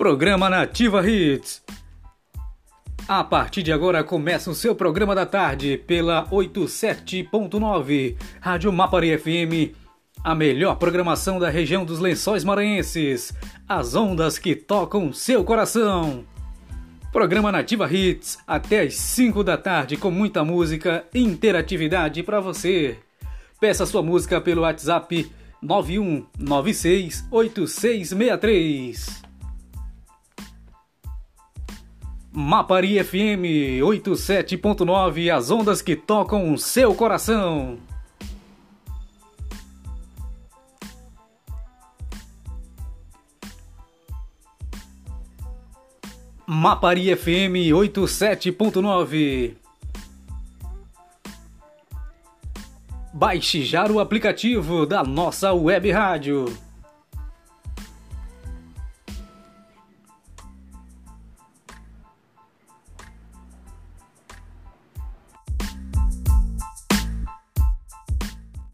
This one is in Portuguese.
Programa Nativa Hits. A partir de agora começa o seu programa da tarde pela 87.9 Rádio Mapari FM, a melhor programação da região dos Lençóis Maranhenses, as ondas que tocam seu coração. Programa Nativa Hits até às 5 da tarde com muita música e interatividade para você. Peça sua música pelo WhatsApp 91968663. Mapari FM 87.9, as ondas que tocam seu coração. Mapari FM 87.9. Baixe já o aplicativo da nossa web rádio.